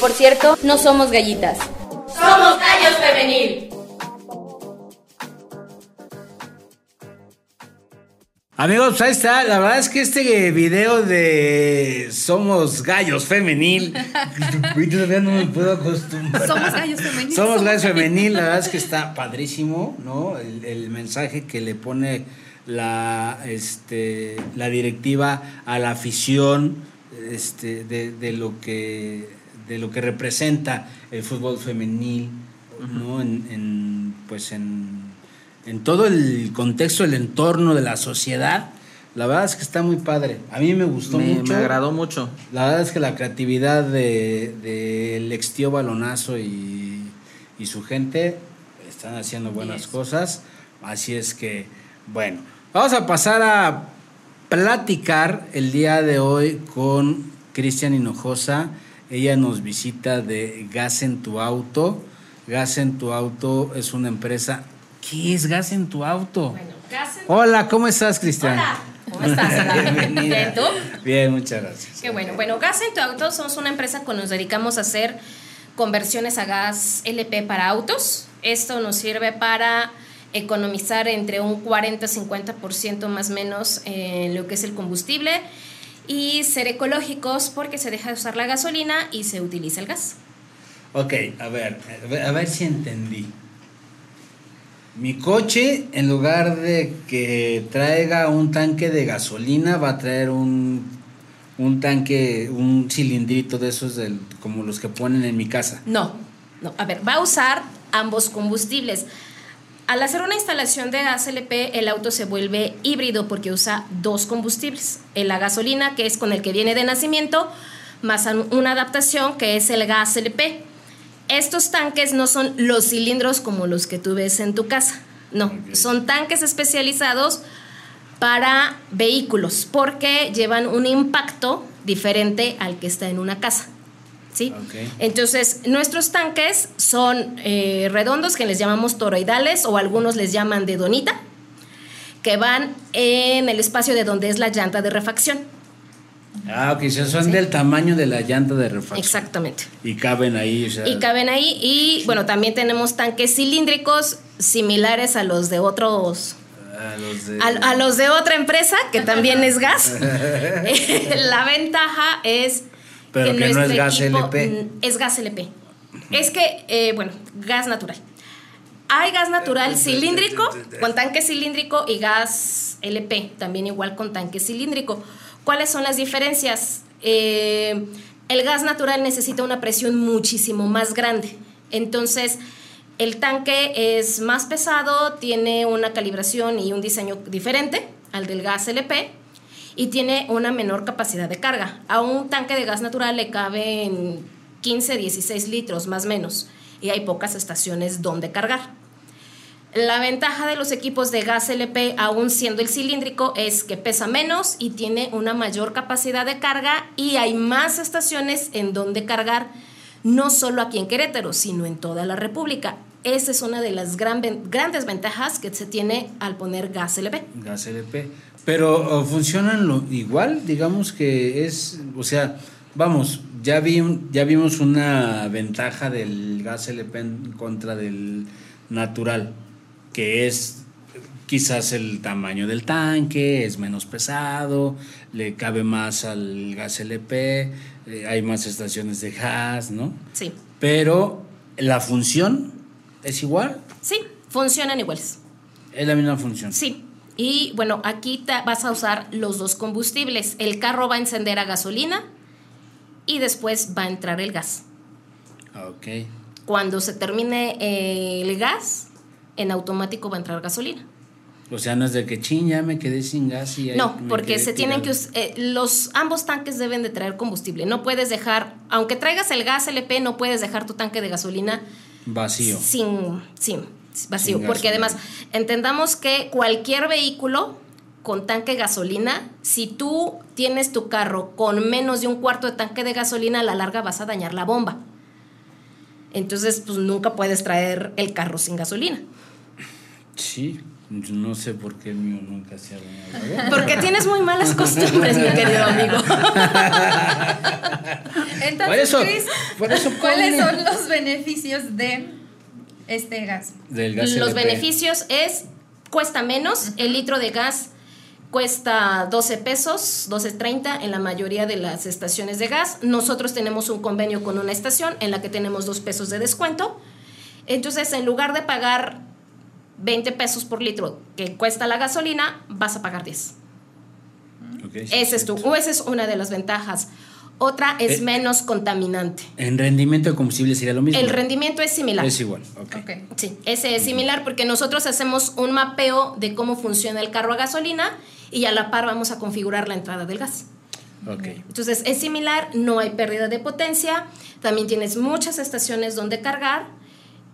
Por cierto, no somos gallitas. Somos Amigos, ahí está. La verdad es que este video de Somos Gallos Femenil. Todavía no me puedo acostumbrar. Somos Gallos Femenil. Somos Gallos Femenil. La verdad es que está padrísimo, ¿no? El, el mensaje que le pone la, este, la directiva a la afición este, de, de lo que, de lo que representa el fútbol femenil, ¿no? En, en, pues en en todo el contexto, el entorno de la sociedad, la verdad es que está muy padre. A mí me gustó Me, mucho. me agradó mucho. La verdad es que la creatividad del de, del ex tío Balonazo y, y su gente están haciendo buenas cosas. Así es que, bueno, vamos a pasar a platicar el día de hoy con Cristian Hinojosa. Ella nos visita de Gas en tu Auto. Gas en tu Auto es una empresa. ¿Qué es Gas en tu Auto? Bueno, gas en- Hola, ¿cómo estás, Cristian? Hola, ¿cómo estás? Bienvenida. Bien, ¿tú? Bien, muchas gracias. Qué bueno. Bueno, Gas en tu auto somos una empresa que nos dedicamos a hacer conversiones a gas LP para autos. Esto nos sirve para economizar entre un 40-50% más o menos en lo que es el combustible y ser ecológicos porque se deja de usar la gasolina y se utiliza el gas. Ok, a ver, a ver, si entendí. Mi coche, en lugar de que traiga un tanque de gasolina, va a traer un, un tanque, un cilindrito de esos del, como los que ponen en mi casa. No, no. A ver, va a usar ambos combustibles. Al hacer una instalación de gas LP, el auto se vuelve híbrido porque usa dos combustibles. La gasolina, que es con el que viene de nacimiento, más una adaptación que es el gas LP. Estos tanques no son los cilindros como los que tú ves en tu casa. No, son tanques especializados para vehículos porque llevan un impacto diferente al que está en una casa. ¿Sí? Entonces, nuestros tanques son eh, redondos, que les llamamos toroidales, o algunos les llaman de donita, que van en el espacio de donde es la llanta de refacción. Ah, ok, son del tamaño de la llanta de refacción. Exactamente. Y caben ahí, o sea. Y caben ahí. Y bueno, también tenemos tanques cilíndricos similares a los de otros. a los de- A, a los de otra empresa, que también es gas. la ventaja es. Pero que no es gas LP. Es gas LP. Es que, eh, bueno, gas natural. Hay gas natural cilíndrico con tanque cilíndrico y gas LP, también igual con tanque cilíndrico. ¿Cuáles son las diferencias? Eh, el gas natural necesita una presión muchísimo más grande. Entonces, el tanque es más pesado, tiene una calibración y un diseño diferente al del gas LP y tiene una menor capacidad de carga. A un tanque de gas natural le caben 15, 16 litros más o menos y hay pocas estaciones donde cargar. La ventaja de los equipos de gas LP, aún siendo el cilíndrico, es que pesa menos y tiene una mayor capacidad de carga y hay más estaciones en donde cargar, no solo aquí en Querétaro, sino en toda la República. Esa es una de las grandes ventajas que se tiene al poner gas LP. Gas LP. Pero ¿o funcionan lo, igual, digamos que es, o sea, vamos, ya, vi, ya vimos una ventaja del gas LP en contra del natural, que es quizás el tamaño del tanque, es menos pesado, le cabe más al gas LP, eh, hay más estaciones de gas, ¿no? Sí, Pero la función es igual, sí, funcionan iguales. es la misma función. Sí, Y bueno, aquí vas a usar los dos combustibles. El carro va a encender a gasolina y después va a entrar el gas. Ok. Cuando se termine eh, el gas, en automático va a entrar gasolina. O sea, no es de que ching, ya me quedé sin gas y No, porque se tienen que tirado". us- eh, los ambos tanques deben de traer combustible. No puedes dejar, aunque traigas el gas LP, no puedes dejar tu tanque de gasolina Vacío. sin, sin vacío, Sin porque gasolina. además entendamos que cualquier vehículo con tanque de gasolina, si tú tienes tu carro con menos de un cuarto de tanque de gasolina, a la larga vas a dañar la bomba. Entonces, pues nunca puedes traer el carro sin gasolina. Sí, no sé por qué el mío nunca se ha. Porque tienes muy malas costumbres, mi querido amigo. Entonces, Por eso, por eso ¿cuáles ponle- son los beneficios de este gas? Del gas Los LP. beneficios es, cuesta menos, el litro de gas cuesta 12 pesos, 12.30 en la mayoría de las estaciones de gas. Nosotros tenemos un convenio con una estación en la que tenemos 2 pesos de descuento. Entonces, en lugar de pagar 20 pesos por litro que cuesta la gasolina, vas a pagar 10. Ok, sí, Ese es tu, o esa es una de las ventajas. Otra es Eh, menos contaminante. En rendimiento de combustible sería lo mismo. El rendimiento es similar. Es igual, ok. Ok. Sí, ese es similar porque nosotros hacemos un mapeo de cómo funciona el carro a gasolina y a la par vamos a configurar la entrada del gas. Ok. Entonces es similar, no hay pérdida de potencia, también tienes muchas estaciones donde cargar,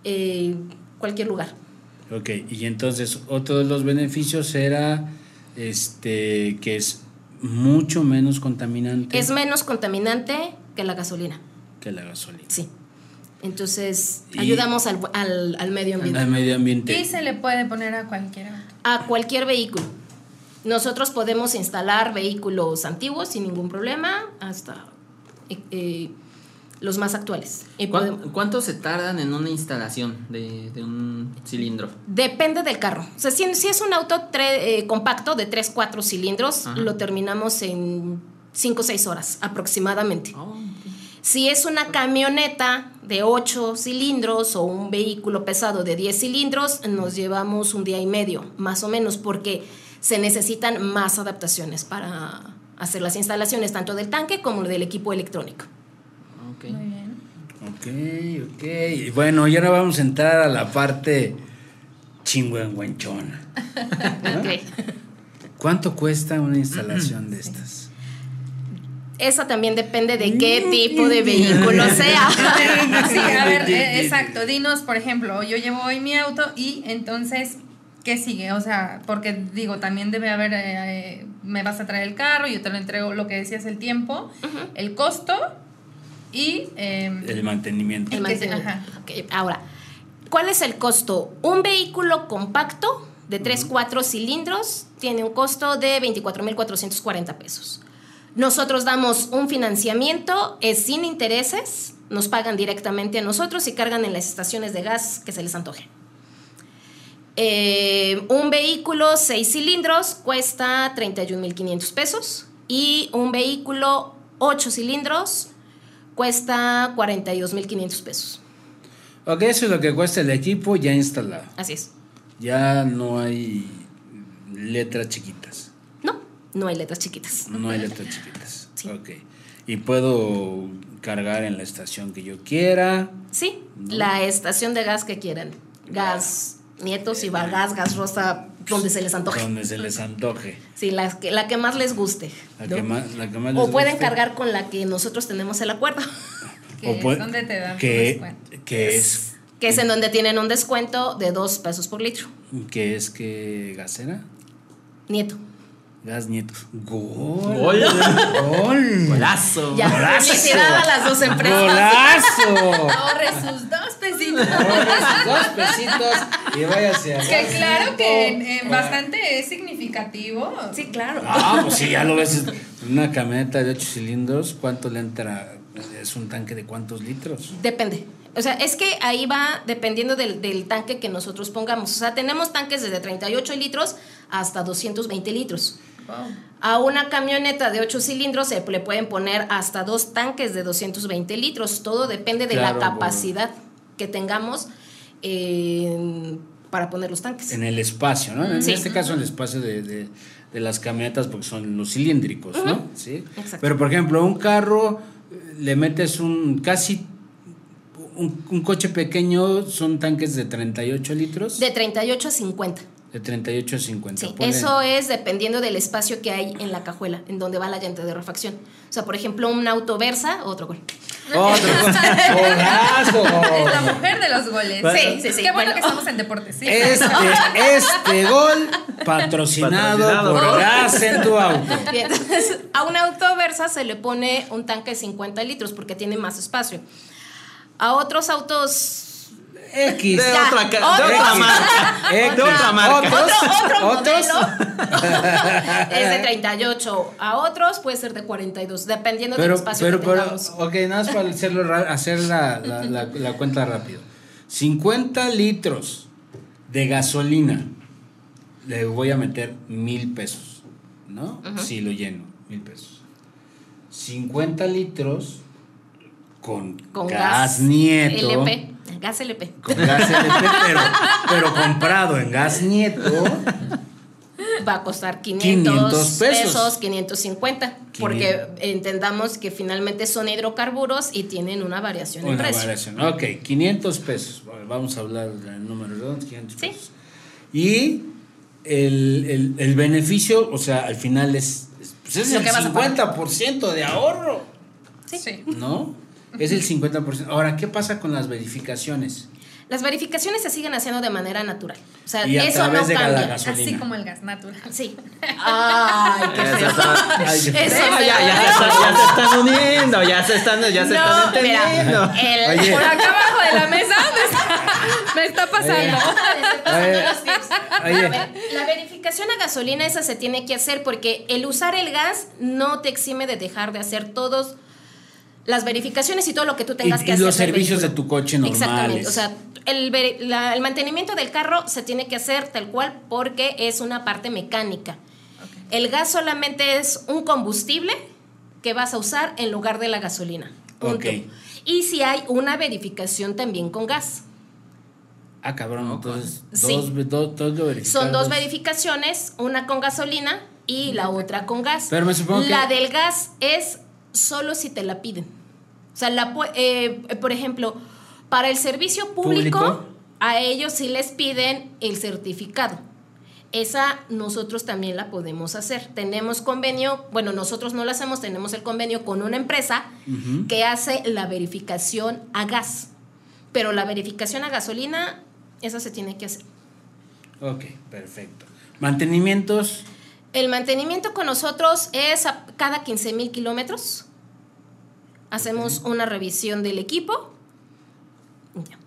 eh, cualquier lugar. Ok, y entonces otro de los beneficios era este que es mucho menos contaminante Es menos contaminante que la gasolina, que la gasolina. sí. Entonces Y- ayudamos al, al- al medio ambiente. Al medio ambiente. Y se le puede poner a cualquier auto. a cualquier vehículo. Nosotros podemos instalar vehículos antiguos sin ningún problema hasta eh, eh, los más actuales. Y ¿Cuán- podem- ¿Cuánto se tardan en una instalación de, de un cilindro? Depende del carro. O sea, si, si es un auto tre- eh, compacto de 3, 4 cilindros, Ajá. lo terminamos en 5 o 6 horas aproximadamente. Oh. Si es una camioneta de 8 cilindros o un vehículo pesado de 10 cilindros, nos llevamos un día y medio, más o menos, porque se necesitan más adaptaciones para hacer las instalaciones tanto del tanque como del equipo electrónico. Ok. Muy bien. Ok, ok. Bueno, y ahora vamos a entrar a la parte chingüengüenchona. Ok. ¿Cuánto cuesta una instalación de estas? Esa también depende de qué tipo de vehículo sea. Sí, a ver, eh, exacto. Dinos, por ejemplo, yo llevo hoy mi auto y entonces, ¿qué sigue? O sea, porque digo, también debe haber, eh, eh, me vas a traer el carro, yo te lo entrego, lo que decías, el tiempo, el costo y... eh, El mantenimiento. El mantenimiento. ajá. Ahora, ¿cuál es el costo? Un vehículo compacto de 3, 4 cilindros tiene un costo de 24.440 pesos. Nosotros damos un financiamiento, es sin intereses, nos pagan directamente a nosotros y cargan en las estaciones de gas que se les antoje. Eh, un vehículo 6 cilindros cuesta 31.500 pesos y un vehículo 8 cilindros cuesta 42.500 pesos. Ok, eso es lo que cuesta el equipo ya instalado. Así es. Ya no hay letras chiquitas. No, no hay letras chiquitas. No hay letras chiquitas. Sí. Ok. Y puedo cargar en la estación que yo quiera. Sí, la estación de gas que quieran. Gas nietos y va gas, gas rosa, donde se les antoje. Donde se les antoje. Sí, la que, la que más les guste. La ¿no? que más, la que más O les pueden guste. cargar con la que nosotros tenemos el acuerdo, que O es pue- donde te dan que, es que es en donde tienen un descuento de 2 pesos por litro. que es que gasera Nieto. Gas nietos gol ¡Gol! gol ¡Golazo! Ya, ¡Golazo! a las dos empresas. golazo Ahorre sus dos pesitos. dos pesitos y váyase a que gas claro Nieto. que en, en bastante es significativo. Sí, claro. ah pues sí ya lo ves una camioneta de 8 cilindros cuánto le entra es un tanque de cuántos litros Depende. O sea, es que ahí va dependiendo del, del tanque que nosotros pongamos. O sea, tenemos tanques desde 38 litros hasta 220 litros. Wow. A una camioneta de 8 cilindros se le pueden poner hasta dos tanques de 220 litros. Todo depende de Claro, la capacidad que tengamos. eh, para poner los tanques. En el espacio, ¿no? En Sí. este caso, en el espacio de, de- de las camionetas, porque son los cilíndricos, ¿no? Sí. Exacto. Pero, por ejemplo, un carro, eh, le metes un casi. Un, un coche pequeño son tanques de 38 litros. De 38 a 50. De 38 a 50. Sí, Ponle- eso es dependiendo del espacio que hay en la cajuela, en donde va la llanta de refacción. O sea, por ejemplo, un auto Versa, otro gol. Otro golazo. Es la mujer de los goles. Sí, sí, sí. Qué bueno Bueno. que estamos en deportes, sí. Este, este gol patrocinado, Patrocinado. por gas en tu auto. Bien, entonces, a un auto Versa se le pone un tanque de 50 litros porque tiene más espacio. A otros autos X. De Ya, otra, de marca. X. De otra marca. Otros, otro otros. modelo es de 38, a otros puede ser de 42, dependiendo del Pero, espacio pero, que pero, tengamos. ok, nada más para hacerlo, hacer la, la, la, la cuenta rápido. 50 litros de gasolina, le voy a meter mil pesos, ¿no? Si lo lleno, mil pesos. 50 litros con, Con gas, gas nieto. LP, gas LP. Con gas LP, pero, pero comprado en gas nieto. Va a costar 500, 500 pesos. pesos. 550, porque entendamos que finalmente son hidrocarburos y tienen una variación en Una precio. variación. Ok, 500 pesos. Vamos a hablar del número redondo, 500 Sí. pesos. Y el, el- el beneficio, o sea, al final es, es- pues es el que vas a pagar. 50% de ahorro, Sí. ¿no? Es el 50%. Ahora, ¿qué pasa con las verificaciones? Las verificaciones se siguen haciendo de manera natural. O sea, Y a eso través no de cambia. gasolina. Así como el gas natural. Sí. Ay, qué feo. Eso Ya, me ya, ya, se están, ya se están uniendo, ya se están, ya se No, están entendiendo. mira, el, Oye. Por acá abajo de la mesa me está, me está pasando. Oye, oye. A ver, la verificación a gasolina esa se tiene que hacer porque el usar el gas no te exime de dejar de hacer todos las verificaciones y todo lo que tú tengas Y- que y hacer. los del servicios vehículo. de tu coche normales. Exactamente. O sea, el, la- el mantenimiento del carro se tiene que hacer tal cual porque es una parte mecánica. El gas solamente es un combustible que vas a usar en lugar de la gasolina. Punto. Ok. Y si hay una verificación también con gas. Ah, cabrón, entonces, Sí. dos, dos, dos Son dos dos. verificaciones, una con gasolina y la otra con gas. Pero me supongo que- la del gas es solo si te la piden. O sea, la, eh, eh, por ejemplo, para el servicio público, ¿Público? a ellos sí les piden el certificado. Esa nosotros también la podemos hacer. Tenemos convenio, bueno, nosotros no lo hacemos, tenemos el convenio con una empresa que hace la verificación a gas. Pero la verificación a gasolina, esa se tiene que hacer. Ok, perfecto. Mantenimientos. El mantenimiento con nosotros es a cada 15 mil kilómetros. Hacemos una revisión del equipo. Ya.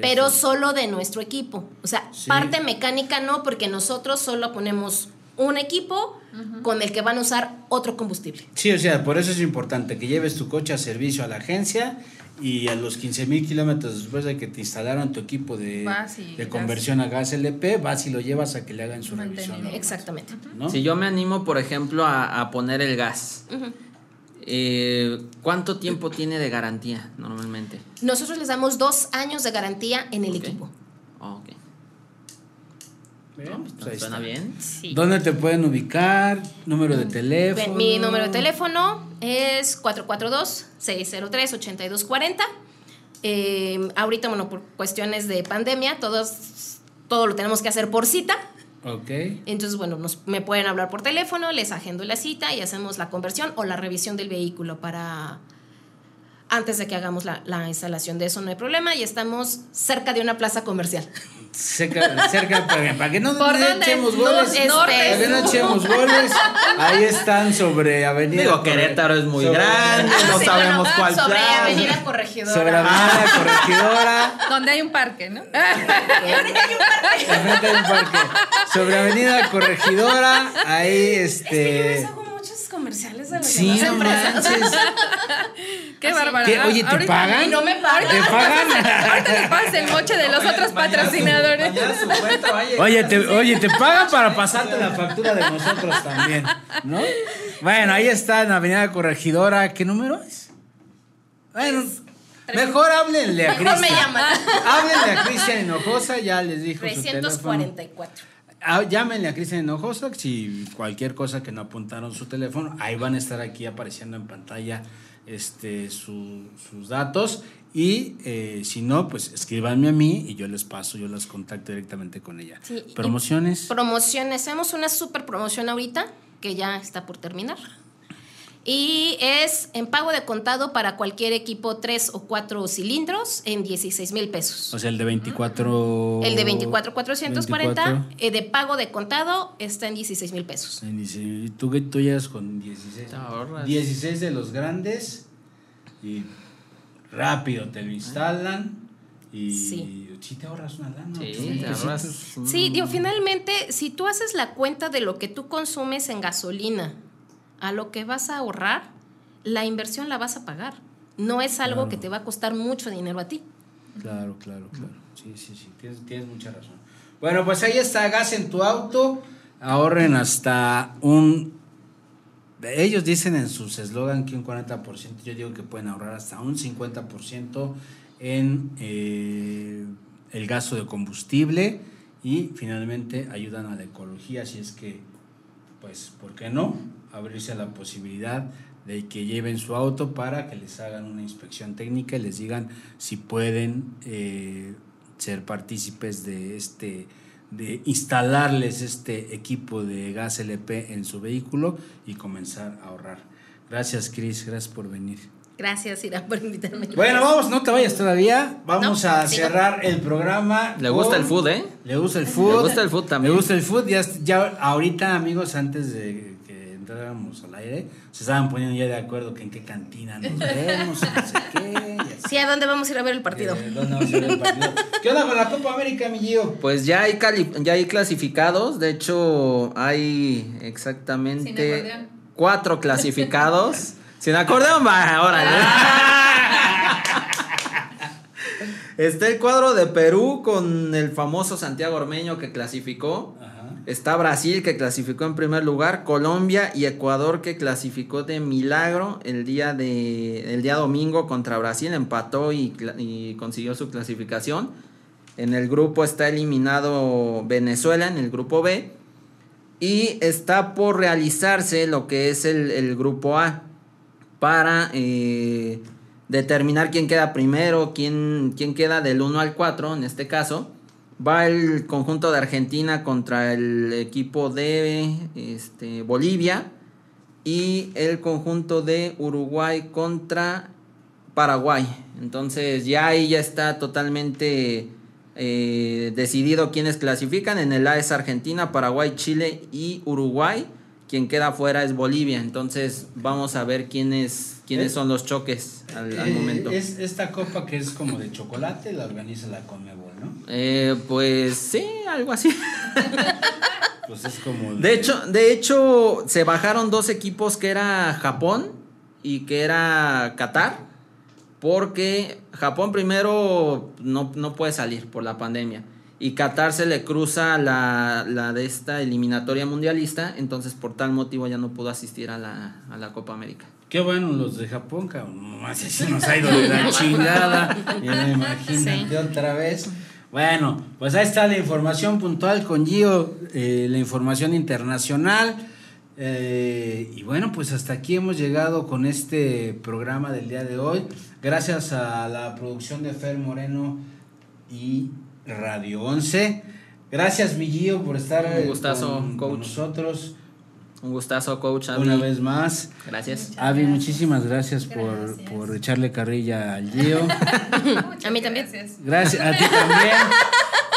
Pero solo de nuestro equipo. O sea, Sí. parte mecánica no, porque nosotros solo ponemos un equipo con el que van a usar otro combustible. Sí, o sea, por eso es importante que lleves tu coche a servicio a la agencia y a los 15 mil kilómetros después de que te instalaron tu equipo de, y de conversión a gas LP, vas y lo llevas a que le hagan su revisión. Exactamente. ¿no? Si yo me animo, por ejemplo, a, a poner el gas, eh, ¿cuánto tiempo tiene de garantía normalmente? Nosotros les damos dos años de garantía en el equipo. Oh, pues ahí ¿Suena está. bien? Sí. ¿Dónde te pueden ubicar? Número de teléfono. Mi número de teléfono es 442-603-8240. Eh, ahorita, bueno, por cuestiones de pandemia, todos, todo lo tenemos que hacer por cita. Ok. Entonces, bueno, nos, me pueden hablar por teléfono, les agendo la cita y hacemos la conversión o la revisión del vehículo para antes de que hagamos la, la instalación de eso, no hay problema y estamos cerca de una plaza comercial. Cerca, cerca para, para que no echemos No, goles. este, para que no echemos goles. Ahí están sobre Avenida. Digo, Corre- Querétaro es muy grande, no Sí, sabemos bueno, cuál Sobre. Avenida Corregidora. Sobre Avenida Corregidora. Donde hay un parque, ¿no? Enfrente hay un parque. Sobre Avenida Corregidora, ahí Es que comerciales las Sí, demás no empresas. manches. Qué bárbara. ¿Qué? Oye, ¿te Ahorita- pagan? Y no me pagan. ¿Te pagan? Ahorita te pasas el moche de los otros patrocinadores. Oye, te, oye, te pagan para pasarte la factura de nosotros también, ¿no? Bueno, ahí está en Avenida Corregidora. ¿Qué número es? Bueno, Mejor háblenle a Mejor me Cristian. llaman. Háblenle a Cristian Hinojosa, ya les dijo su teléfono. 344. Ah, llámenle a Cristian Hinojosa si cualquier cosa que no apuntaron su teléfono, ahí van a estar aquí apareciendo en pantalla este, su- sus datos. Y eh, si no, pues escríbanme a mí y yo les paso, yo las contacto directamente con ella. Sí, Promociones. Promociones. Tenemos una super promoción ahorita que ya está por terminar. Y es en pago de contado para cualquier equipo 3 o 4 cilindros en 16 mil pesos. O sea, el de 24. El de 24,440 24. eh, de pago de contado está en 16 mil pesos. En 16. Y tú, que- tú llegas con 16. Te ahorras. 16 de los grandes y rápido te lo instalan y Sí. sí te ahorras una lana. Sí, mil te ahorras Sí, digo, finalmente, si tú haces la cuenta de lo que tú consumes en gasolina a lo que vas a ahorrar, la inversión la vas a pagar. No es algo Claro. que te va a costar mucho dinero a ti. Claro, claro, claro. Sí, sí, sí, tienes, tienes mucha razón. Bueno, pues ahí está, gas en tu auto. Ahorren hasta un... Ellos dicen en sus eslogan que un 40%, yo digo que pueden ahorrar hasta un 50% en eh, el gasto de combustible y finalmente ayudan a la ecología, si es que, pues, ¿por qué no? Abrirse a la posibilidad de que lleven su auto para que les hagan una inspección técnica y les digan si pueden eh, ser partícipes de este de instalarles este equipo de gas LP en su vehículo y comenzar a ahorrar. Gracias, Cris, gracias por venir. Gracias, Ira, por invitarme. Bueno, vamos, no te vayas todavía. Vamos No, a sigo. cerrar el programa. Le gusta con- el food, ¿eh? Le gusta el food. Le gusta el food también. Le gusta el food. Ya, ya ahorita, amigos, antes de que entráramos al aire, se estaban poniendo ya de acuerdo que en qué cantina nos vemos, y no sé qué. y. Sí, ¿a dónde vamos a ir a ver el partido? Eh, ¿dónde vamos a ver el partido? ¿Qué onda con la Copa América, mi Gio? Pues ya hay cali- ya hay clasificados, de hecho hay exactamente cuatro clasificados. Sin acordeón, va, órale. Está el cuadro de Perú con el famoso Santiago Ormeño que clasificó. Ajá. Está Brasil que clasificó en primer lugar, Colombia y Ecuador que clasificó de milagro el día de el día domingo contra Brasil, empató y, consiguió su clasificación. En el grupo está eliminado Venezuela en el grupo B y está por realizarse lo que es el, el grupo A para eh, determinar quién queda primero, quién, quién queda del 1 al 4 en este caso. Va el conjunto de Argentina contra el equipo de este, Bolivia y el conjunto de Uruguay contra Paraguay. Entonces ya ahí ya está totalmente eh, decidido quiénes clasifican. En el A es Argentina, Paraguay, Chile y Uruguay. Quien queda fuera es Bolivia. Entonces vamos a ver quiénes, quiénes son los choques al, al Eh, momento. Es esta copa que es como de chocolate, la organiza la Conmebol, ¿no? Eh, pues sí, algo así. Pues es como. De hecho, de hecho, se bajaron dos equipos que era Japón y que era Qatar. Porque Japón primero no, no puede salir por la pandemia. Y Qatar se le cruza la, la de esta eliminatoria mundialista. Entonces, por tal motivo, ya no pudo asistir a la, a la Copa América. Qué bueno los de Japón, cabrón. Nomás así nos ha ido de la chingada. Ya imagínate Sí. otra vez. Bueno, pues ahí está la información puntual con Gio, eh, la información internacional. Eh, y bueno, pues hasta aquí hemos llegado con este programa del día de hoy. Gracias a la producción de Fer Moreno y Radio 11. Gracias, mi Gio, por estar Un eh, gustazo, con, nosotros Un gustazo, coach. Una vez más. Gracias. Muchas Avi, gracias. muchísimas gracias, por, Gracias. por echarle carrilla al Gio. A mí también. gracias. A ti también.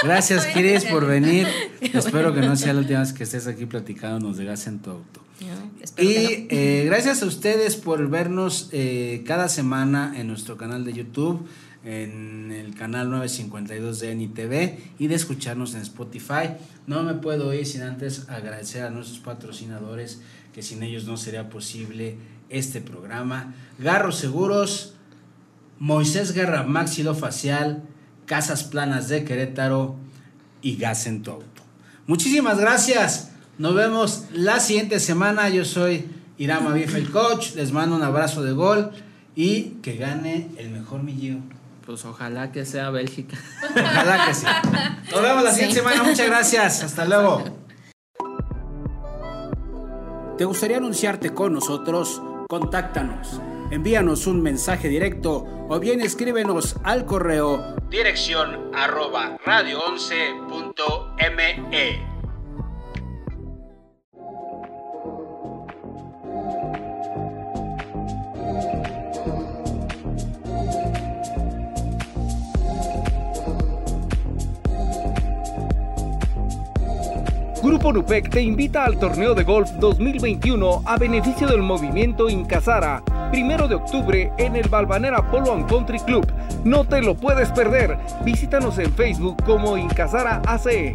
Gracias, ya. por venir. Espero que no sea la última vez que estés aquí platicándonos de gas en tu auto. No, Y eh, gracias a ustedes por vernos eh, cada semana en nuestro canal de YouTube, en el canal 952 de NITV y de escucharnos en Spotify. No me puedo ir sin antes agradecer a nuestros patrocinadores, que sin ellos no sería posible este programa. Garro Seguros, Moisés Guerra Maxilofacial, Casas Planas de Querétaro y Gas en tu auto. Muchísimas gracias. Nos vemos la siguiente semana. Yo soy Irama Bife, el coach. Les mando un abrazo de gol y que gane el mejor millío. Pues ojalá que sea Bélgica. Ojalá que sí. Nos vemos la siguiente semana. Muchas gracias. Hasta luego. ¿Te gustaría anunciarte con nosotros? Contáctanos. Envíanos un mensaje directo o bien escríbenos al correo dirección arroba radio11.me. Grupo Nupec te invita al torneo de golf 2021 a beneficio del movimiento Incasara, primero de octubre en el Balvanera Polo and Country Club. No te lo puedes perder. Visítanos en Facebook como Incasara ACE.